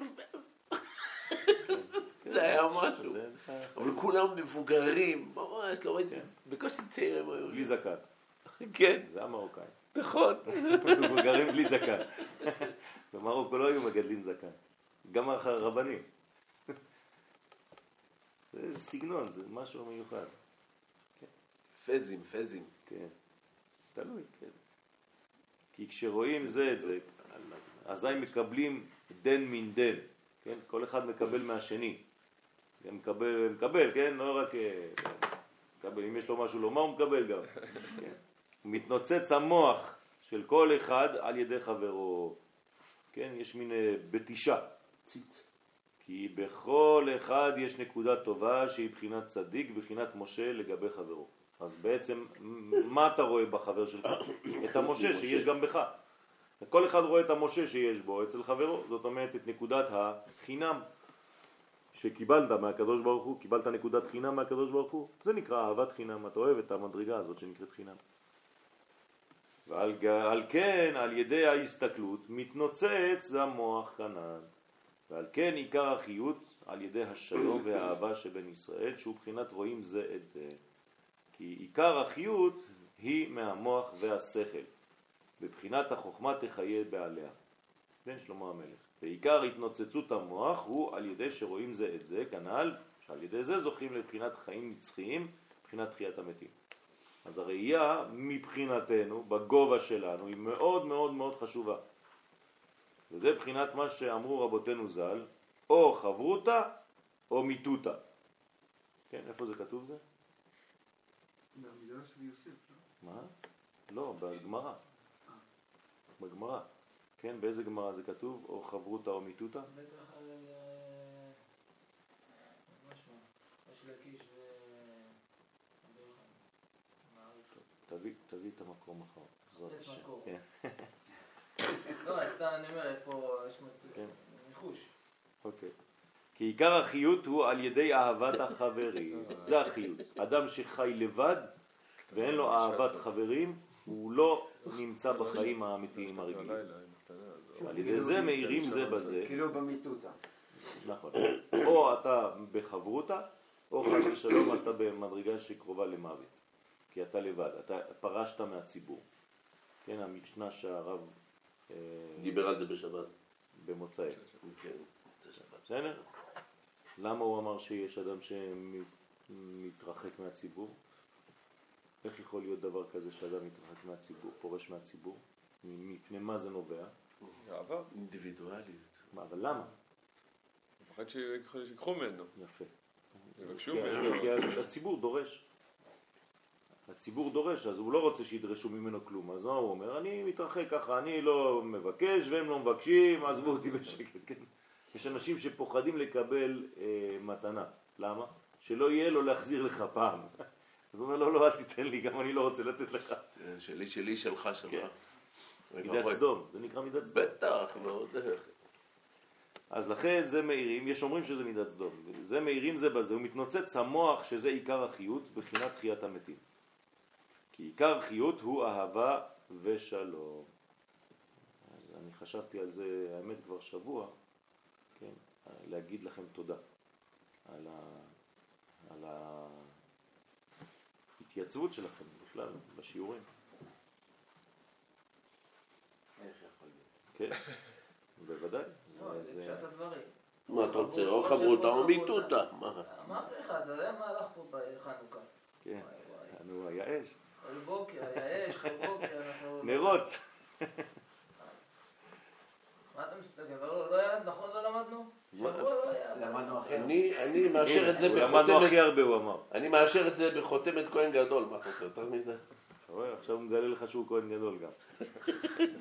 זה היה משהו. אבל כולם מבוגרים, ממש, לא ראיתי, בקושי צעירים היו. בלי זקן. כן, זה המרוקאים. נכון. מבוגרים בלי זקן. במרוקו לא היו מגדלים זקן. גם הרבנים. זה סגנון, זה משהו מיוחד. פזים, פזים. כן. תלוי, כן. כי כשרואים זה את זה, אזי מקבלים דן מן דן, כן? כל אחד מקבל מהשני. מקבל, מקבל, כן? לא רק... אה, מקבל, אם יש לו משהו לומר, הוא מקבל גם. כן? מתנוצץ המוח של כל אחד על ידי חברו. כן? יש מין אה, בתישה. ציץ. כי בכל אחד יש נקודה טובה שהיא בחינת צדיק, בחינת משה לגבי חברו. אז בעצם, מה אתה רואה בחבר שלך? את המשה שיש גם בך. כל אחד רואה את המשה שיש בו אצל חברו, זאת אומרת את נקודת החינם שקיבלת מהקדוש ברוך הוא, קיבלת נקודת חינם מהקדוש ברוך הוא, זה נקרא אהבת חינם, אתה אוהב את המדרגה הזאת שנקראת חינם. ועל כן, על ידי ההסתכלות, מתנוצץ המוח כנ"ל. ועל כן עיקר החיות על ידי השלום והאהבה שבין ישראל, שהוא בחינת רואים זה את זה. כי עיקר החיות היא מהמוח והשכל. בבחינת החוכמה תחיה בעליה. בן שלמה המלך. ועיקר התנוצצות המוח הוא על ידי שרואים זה את זה, כנ"ל, שעל ידי זה זוכים לבחינת חיים נצחיים, מבחינת תחיית המתים. אז הראייה מבחינתנו, בגובה שלנו, היא מאוד מאוד מאוד חשובה. וזה בחינת מה שאמרו רבותינו ז"ל, או חברותה או מיתותה. כן, איפה זה כתוב זה? מהמדרש של יוסף, לא? מה? לא, בגמרא. בגמרא. כן, באיזה גמרא זה כתוב? או חברותה או מיתותה? בטח על... אה, משהו. יש לקיש ו... רבי יוחנן. מעריך. תביא, תביא את המקום אחר. בעזרת יש השם. כן. לא, אז סתם אני אומר, איפה יש מצב... כן. ניחוש. אוקיי. כי עיקר החיות הוא על ידי אהבת החברים. זה החיות. אדם שחי לבד ואין לו אהבת חברים, הוא לא נמצא בחיים האמיתיים הרגילים. הלילה, עם הקטנה, אז על ידי זה מאירים זה בזה. כאילו במיטוטה. נכון. או אתה בחברותה, או חס ושלום אתה במדרגה שקרובה למוות. כי אתה לבד, אתה פרשת מהציבור. כן, המשנה שהרב אה, דיבר על זה בשבת. במוצאי. כן, שבת. בסדר? למה הוא אמר שיש אדם שמתרחק מהציבור? איך יכול להיות דבר כזה שאדם מתרחק מהציבור, פורש מהציבור? מפני מה זה נובע? אהבה. אינדיבידואליות. מה, אבל למה? הוא מפחד שיקחו ממנו. יפה. יבקשו ממנו. כי הציבור דורש. הציבור דורש, אז הוא לא רוצה שידרשו ממנו כלום. אז מה הוא אומר? אני מתרחק ככה, אני לא מבקש והם לא מבקשים, עזבו אותי בשקט. כן? יש אנשים שפוחדים לקבל אה, מתנה. למה? שלא יהיה לו להחזיר לך פעם. אז הוא אומר, לא, לא, אל תיתן לי, גם אני לא רוצה לתת לך. כן, שלי, שלי, שלך, שלך. מידת ואבוי. סדום, זה נקרא מידת סדום. בטח, איך. אז לכן זה מאירים, יש אומרים שזה מידת סדום, זה מאירים זה בזה, הוא מתנוצץ המוח שזה עיקר החיות בחינת תחיית המתים. כי עיקר החיות הוא אהבה ושלום. אז אני חשבתי על זה, האמת כבר שבוע, כן, להגיד לכם תודה על, ה, על ההתייצבות שלכם בכלל בשיעורים. איך יכול להיות? כן, בוודאי. לא, זה- פשט הדברים. מה אתה רוצה? או חברותה או מיטוטה. מה? אמרתי לך, אתה יודע מה הלך פה בחנוכה? כן. נו, היה אש. כל בוקר, היה אש, כל בוקר, אנחנו... נרות. מה אתה מסתכל? לא לא היה, נכון לא למדנו? לא. אני אני מאשר את זה למדנו הכי הרבה, הוא אמר. אני מאשר את זה בחותמת כהן גדול. מה אתה רוצה יותר מזה? אתה רואה, עכשיו הוא מגלה לך שהוא כהן גדול גם.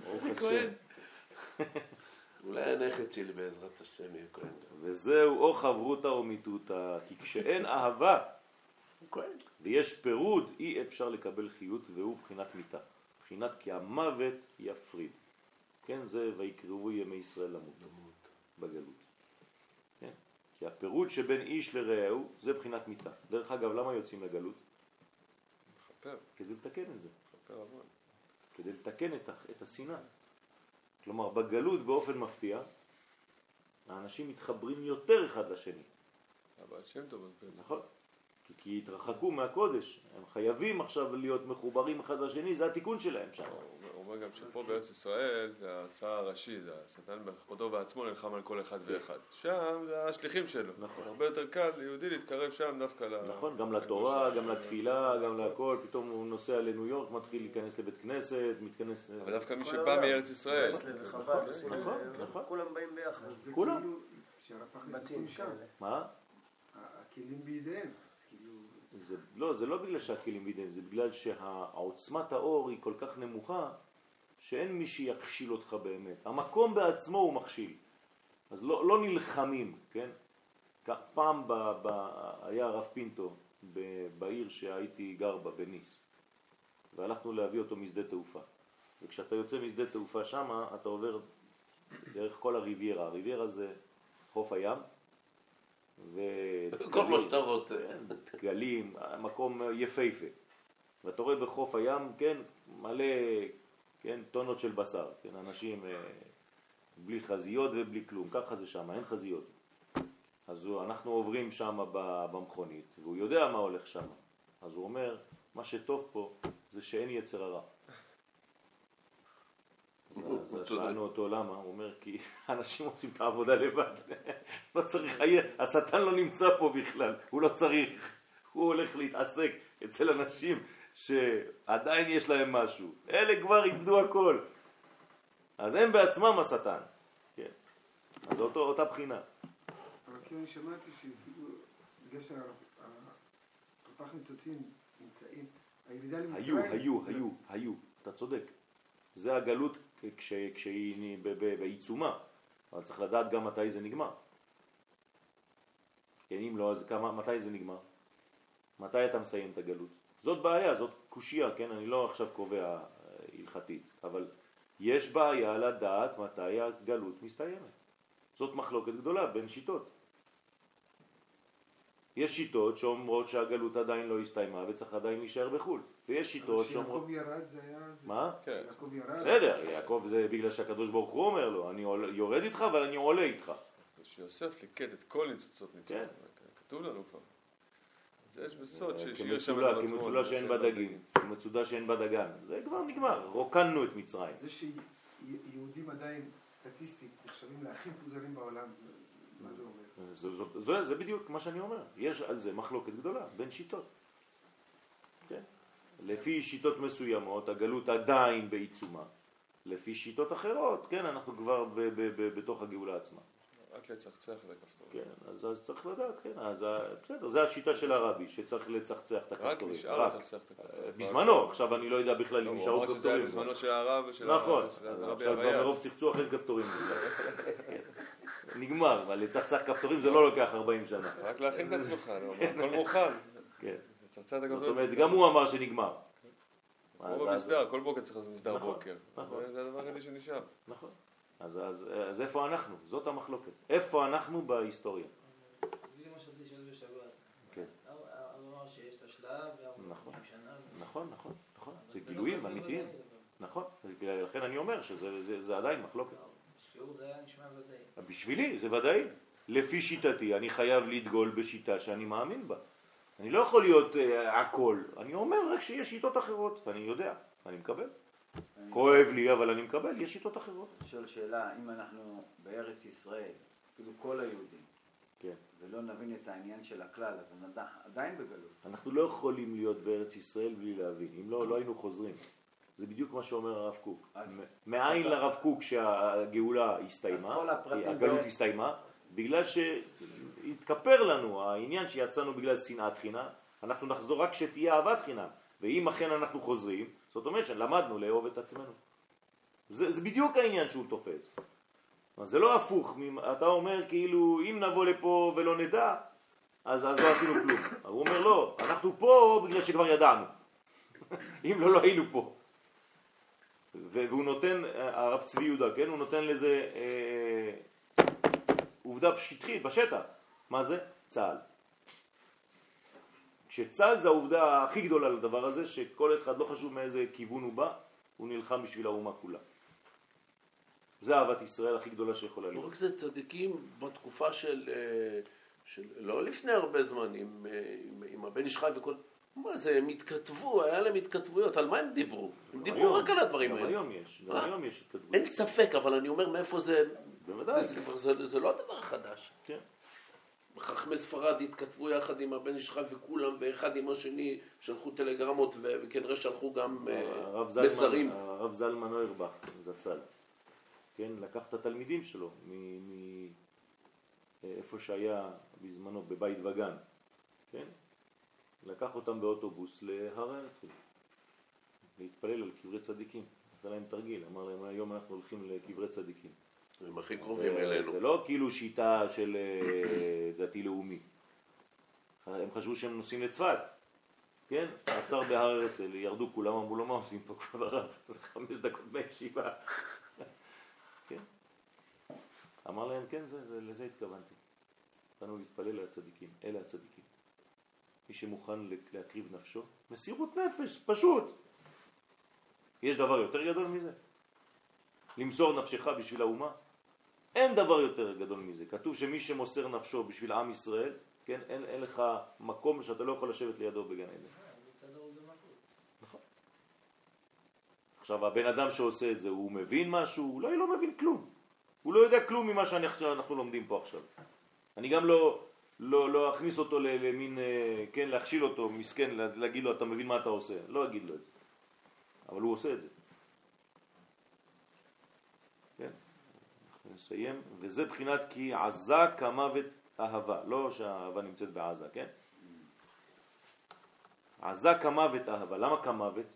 ברוך השם. אולי הנכד שלי בעזרת השם יהיה כהן גדול. וזהו או חברותה או מיתותא, כי כשאין אהבה. ויש פירוד, אי אפשר לקבל חיות והוא בחינת מיתה. בחינת כי המוות יפריד. כן, זה ויקראו ימי ישראל למות. בגלות. כן? כי הפירוד שבין איש לרעהו זה בחינת מיתה. דרך אגב, למה יוצאים לגלות? כדי לתקן את זה. כדי לתקן את, את השנאה. כלומר, בגלות באופן מפתיע, האנשים מתחברים יותר אחד לשני, אבל שם טוב. נכון? כי, התרחקו מהקודש, הם חייבים עכשיו להיות מחוברים אחד לשני, זה התיקון שלהם שם. הוא אומר- גם שפה בארץ ישראל זה השר הראשי, זה השטן בכבודו בעצמו נלחם על כל אחד ואחד. שם זה השליחים שלו. נכון. הרבה יותר קל ליהודי להתקרב שם דווקא ל... נכון, גם לתורה, גם לתפילה, גם להכל, פתאום הוא נוסע לניו יורק, מתחיל להיכנס לבית כנסת, מתכנס... אבל דווקא מי שבא. מארץ ישראל, ברסלב וחב"ד, עושים את נכון, זה, נכון. כולם באים ביחד. כולם. כאילו, כשהרב בתים יוצאים שם, כאלה. מה? הכלים בידיהם, זה, לא, זה לא בגלל שהכלים בידיהם, זה בגלל שעוצמת האור היא כל כך נמוכה, שאין מי שיכשיל אותך באמת. המקום בעצמו הוא מכשיל. אז לא, לא נלחמים, כן? פעם ב, ב, היה הרב פינטו ב, בעיר שהייתי גר בה, בניס, והלכנו להביא אותו משדה תעופה. וכשאתה יוצא משדה תעופה שמה, אתה עובר דרך כל הריביירה. הריביירה זה חוף הים, כל מה שאתה רוצה. כן, גלים, מקום יפהפה. ואתה רואה בחוף הים, כן, מלא, כן, טונות של בשר, כן, אנשים אה, בלי חזיות ובלי כלום, ככה זה שם, אין חזיות. אז הוא, אנחנו עוברים שם במכונית, והוא יודע מה הולך שם. אז הוא אומר, מה שטוב פה זה שאין יצר הרע. אז- שאלנו אותו למה, הוא אומר כי אנשים עושים את העבודה לבד, לא צריך, השטן לא נמצא פה בכלל, הוא לא צריך, הוא הולך להתעסק אצל אנשים שעדיין יש להם משהו, אלה כבר איבדו הכל, אז הם בעצמם השטן, כן, אז אותו, אותה בחינה, אבל כאילו אני שמעתי שכאילו, בגלל שהרפ"ח ניצוצים נמצאים, הירידה היו, למצרים, היו, זה- היו, היו, אתה צודק, זה הגלות כש, כשהיא בעיצומה, אבל צריך לדעת גם מתי זה נגמר. כן, אם לא, אז כמה, מתי זה נגמר? מתי אתה מסיים את הגלות? זאת בעיה, זאת קושייה, כן? אני לא עכשיו קובע אה, הלכתית, אבל יש בעיה לדעת מתי הגלות מסתיימת. זאת מחלוקת גדולה בין שיטות. יש שיטות שאומרות שהגלות עדיין לא הסתיימה וצריך עדיין להישאר בחו"ל, ויש שיטות אבל שאומרות... כשיעקב ירד זה היה... מה? כן. כשיעקב ירד... בסדר, יעקב זה בגלל שהקדוש ברוך הוא אומר לו, אני יורד איתך אבל אני עולה איתך. שיוסף ליקט את כל ניצוצות מצרים. כן. כתוב לנו כבר. אז יש בסוד אה, שהשאיר שם איזה מטמון, כמצולה שאין בה דגים, כמצודה שאין בה דגן. זה כבר נגמר, רוקנו את מצרים. זה שיהודים עדיין סטטיסטית נחשבים להכי מפוזרים בעולם, מה זה אומר? זה, זה, זה, זה בדיוק מה שאני אומר, יש על זה מחלוקת גדולה בין שיטות. לפי שיטות מסוימות הגלות עדיין בעיצומה, לפי שיטות אחרות, כן, אנחנו כבר ב, ב, ב, בתוך הגאולה עצמה. רק לצחצח הכפתור. כן, אז, אז צריך לדעת, כן, אז ה- בסדר, זה השיטה של הרבי, שצריך לצחצח את רק הכפתורים. נשאר לצחצח את הכפתור. בזמנו, עכשיו אני לא יודע בכלל אם הוא נשארו אמר שזה היה כפתורים. בזמנו של הרב ושל נכון, הרבי עכשיו כבר מרוב. צחצוח אין כפתורים. נגמר, אבל לצחצח כפתורים זה לא לוקח 40 שנה. רק להכין את עצמך, הכל מוכן. כן. לצחצח את זאת. אומרת, גם הוא אמר שנגמר. אז- במסדר, כל בוקר צריך לעשות מסדר נכון, בוקר. נכון. זה- זה הדבר היחידי שנשאר. נכון. אז, איפה אנחנו? זאת המחלוקת. איפה אנחנו בהיסטוריה? כן. הוא הוא נכון. נכון, נכון, נכון. זה לא גילויים אמיתיים. נכון. לכן אני אומר שזה זה, זה עדיין מחלוקת. ודאי. בשבילי זה ודאי. לפי שיטתי אני חייב לדגול בשיטה שאני מאמין בה. אני לא יכול להיות uh, הכל. אני אומר רק שיש שיטות אחרות, ואני יודע, אני מקבל. כואב לי, אבל אני מקבל, יש שיטות אחרות. לשאול שאלה, אם אנחנו בארץ ישראל, אפילו כל היהודים, כן. ולא נבין את העניין של הכלל, אז אנחנו עדיין בגלות. אנחנו לא יכולים להיות בארץ ישראל בלי להבין, אם לא, לא היינו חוזרים. זה בדיוק מה שאומר הרב קוק. מאין לרב קוק שהגאולה הסתיימה, הגלות הסתיימה, בגלל שהתכפר לנו העניין שיצאנו בגלל שנאת חינם, אנחנו נחזור רק כשתהיה אהבת חינם, ואם אכן אנחנו חוזרים, זאת אומרת שלמדנו לאהוב את עצמנו. זה, זה בדיוק העניין שהוא תופס. זה לא הפוך, אתה אומר כאילו אם נבוא לפה ולא נדע, אז, אז לא עשינו כלום. הוא אומר לא, אנחנו פה בגלל שכבר ידענו. אם לא, לא היינו פה. והוא נותן, הרב צבי יהודה, כן, הוא נותן לזה אה, עובדה שטחית, בשטח. מה זה? צה"ל. כשצה"ל זה העובדה הכי גדולה לדבר הזה, שכל אחד, לא חשוב מאיזה כיוון הוא בא, הוא נלחם בשביל האומה כולה. זה אהבת ישראל הכי גדולה שיכולה לא להיות. רק זה, צדיקים בתקופה של, אה, של לא לפני הרבה זמן, עם, אה, עם, עם הבן איש חי וכל... מה זה, הם התכתבו, היה להם התכתבויות, על מה הם דיברו? הם גם דיברו היום- רק על הדברים גם האלה. היום יש, גם אה? היום יש התכתבות. אין ספק, אבל אני אומר מאיפה זה... בוודאי. זה, זה, זה לא הדבר החדש. כן. חכמי ספרד התכתבו יחד עם הבן איש חי וכולם, ואחד עם השני שלחו טלגרמות, וכנראה שלחו גם אה, מסרים. הרב זלמן אוירבך, זצ"ל, כן, לקח את התלמידים שלו מאיפה שהיה בזמנו, בבית וגן, כן, לקח אותם באוטובוס להר הרצל, להתפלל על קברי צדיקים, עשה להם תרגיל, אמר להם היום אנחנו הולכים לקברי צדיקים. הם הכי קרובים זה, אלינו. זה לא כאילו שיטה של אה, דתי לאומי. הם חשבו שהם נוסעים לצפת, כן? עצר בהר הרצל, ירדו כולם, אמרו לו מה עושים פה כבוד הרב? זה חמש דקות בישיבה. כן? אמר להם כן, זה, זה, לזה התכוונתי. באנו להתפלל לצדיקים, אלה הצדיקים. מי שמוכן להקריב נפשו, מסירות נפש, פשוט. יש דבר יותר גדול מזה? למסור נפשך בשביל האומה? אין דבר יותר גדול מזה. כתוב שמי שמוסר נפשו בשביל עם ישראל, כן, אין, אין לך מקום שאתה לא יכול לשבת לידו בגן עדן. במלכות. נכון. עכשיו, הבן אדם שעושה את זה, הוא מבין משהו? אולי לא מבין כלום. הוא לא יודע כלום ממה שאנחנו לומדים פה עכשיו. אני גם לא, לא, לא אכניס אותו למין, אה, כן, להכשיל אותו, מסכן, לה- להגיד לו, אתה מבין מה אתה עושה. לא אגיד לו את זה. אבל הוא עושה את זה. כן? אנחנו נסיים, וזה בחינת כי עזה כמוות אהבה. לא שהאהבה נמצאת בעזה, כן? עזה כמוות אהבה. למה כמוות?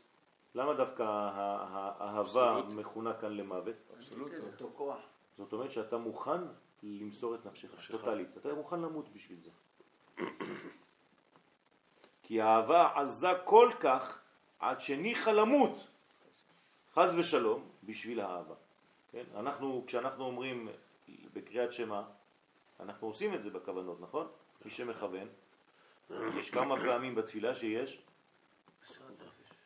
למה דווקא האהבה. מכונה כאן למוות? זאת אומרת שאתה מוכן למסור את נפשך, טוטלית. אתה מוכן למות בשביל זה. כי האהבה עזה כל כך עד שניחה למות, חז ושלום, בשביל האהבה. כן? אנחנו, כשאנחנו אומרים בקריאת שמע, אנחנו עושים את זה בכוונות, נכון? מי שמכוון. יש כמה פעמים בתפילה שיש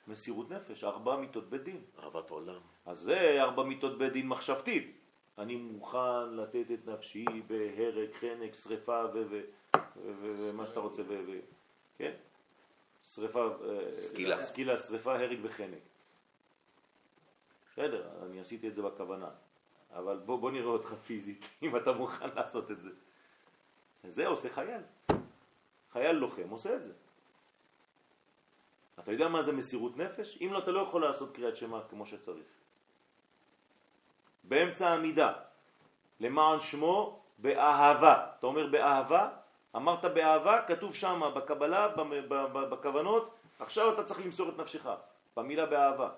מסירות נפש, ארבע מיתות בית דין. אהבת עולם. אז זה ארבע מיתות בית דין מחשבתית, אני מוכן לתת את נפשי בהרג, חנק, שריפה ומה שאתה רוצה, כן? שריפה, אה. סקילה, שריפה, הרג וחנק. בסדר, אני עשיתי את זה בכוונה, אבל בוא, בוא נראה אותך פיזית, אם אתה מוכן לעשות את זה. זה עושה חייל. חייל לוחם עושה את זה. אתה יודע מה זה מסירות נפש? אם לא, אתה לא יכול לעשות קריאת שמע כמו שצריך. באמצע העמידה, למען שמו, באהבה. אתה אומר באהבה, אמרת באהבה, כתוב שם בקבלה, בכוונות, עכשיו אתה צריך למסור את נפשך, במילה באהבה.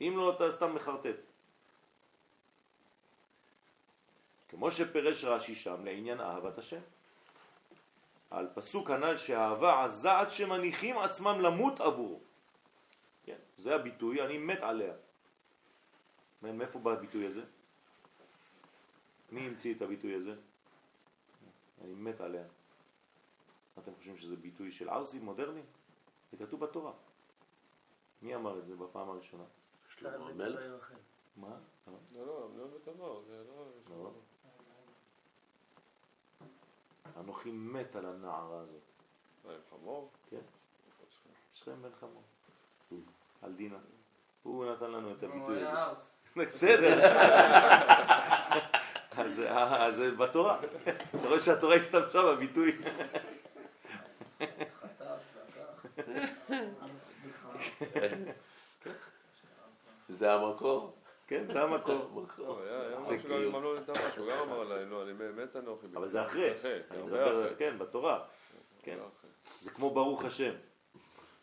אם לא, אתה סתם מחרטט. כמו שפרש רש"י שם לעניין אהבת השם. על פסוק הנ"ל שהאהבה עזה עד שמניחים עצמם למות עבורו. כן, זה הביטוי, אני מת עליה. מאיפה בא הביטוי הזה? מי המציא את הביטוי הזה? אני מת עליה. אתם חושבים שזה ביטוי של ערסי מודרני? זה כתוב בתורה. מי אמר את זה בפעם הראשונה? שלמה המלך? מה? אה? לא, לא, לא בתמר, זה לא... לא. אנוכי מת על הנערה הזאת. מה, עם חמור? כן, שכם בן חמור. על דינה. הוא נתן לנו את הביטוי הזה. בסדר. אז אז זה בתורה. אתה רואה שהתורה השתמשה בביטוי. חטף, לקח. זה המקור? כן, זה המקור. לא, זה כאילו- הוא גם אמר עליי, לא, אני מת אנוכי. אבל זה אחרי. אני מדבר. כן, בתורה. כן. זה כמו ברוך השם.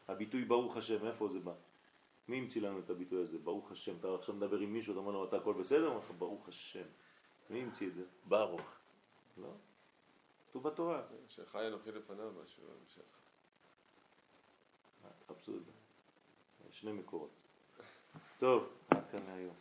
הביטוי ברוך השם, מאיפה זה בא? מי המציא לנו את הביטוי הזה? ברוך השם. אתה עכשיו מדבר עם מישהו, אתה אומר לו, אתה הכל בסדר? הוא אומר לך, ברוך השם. מי המציא את זה? ברוך. לא. כתוב בתורה. שחי אנוכי לפניו משהו, המשך. אה, תחפשו את זה. שני מקורות. טוב, עד כאן להיום.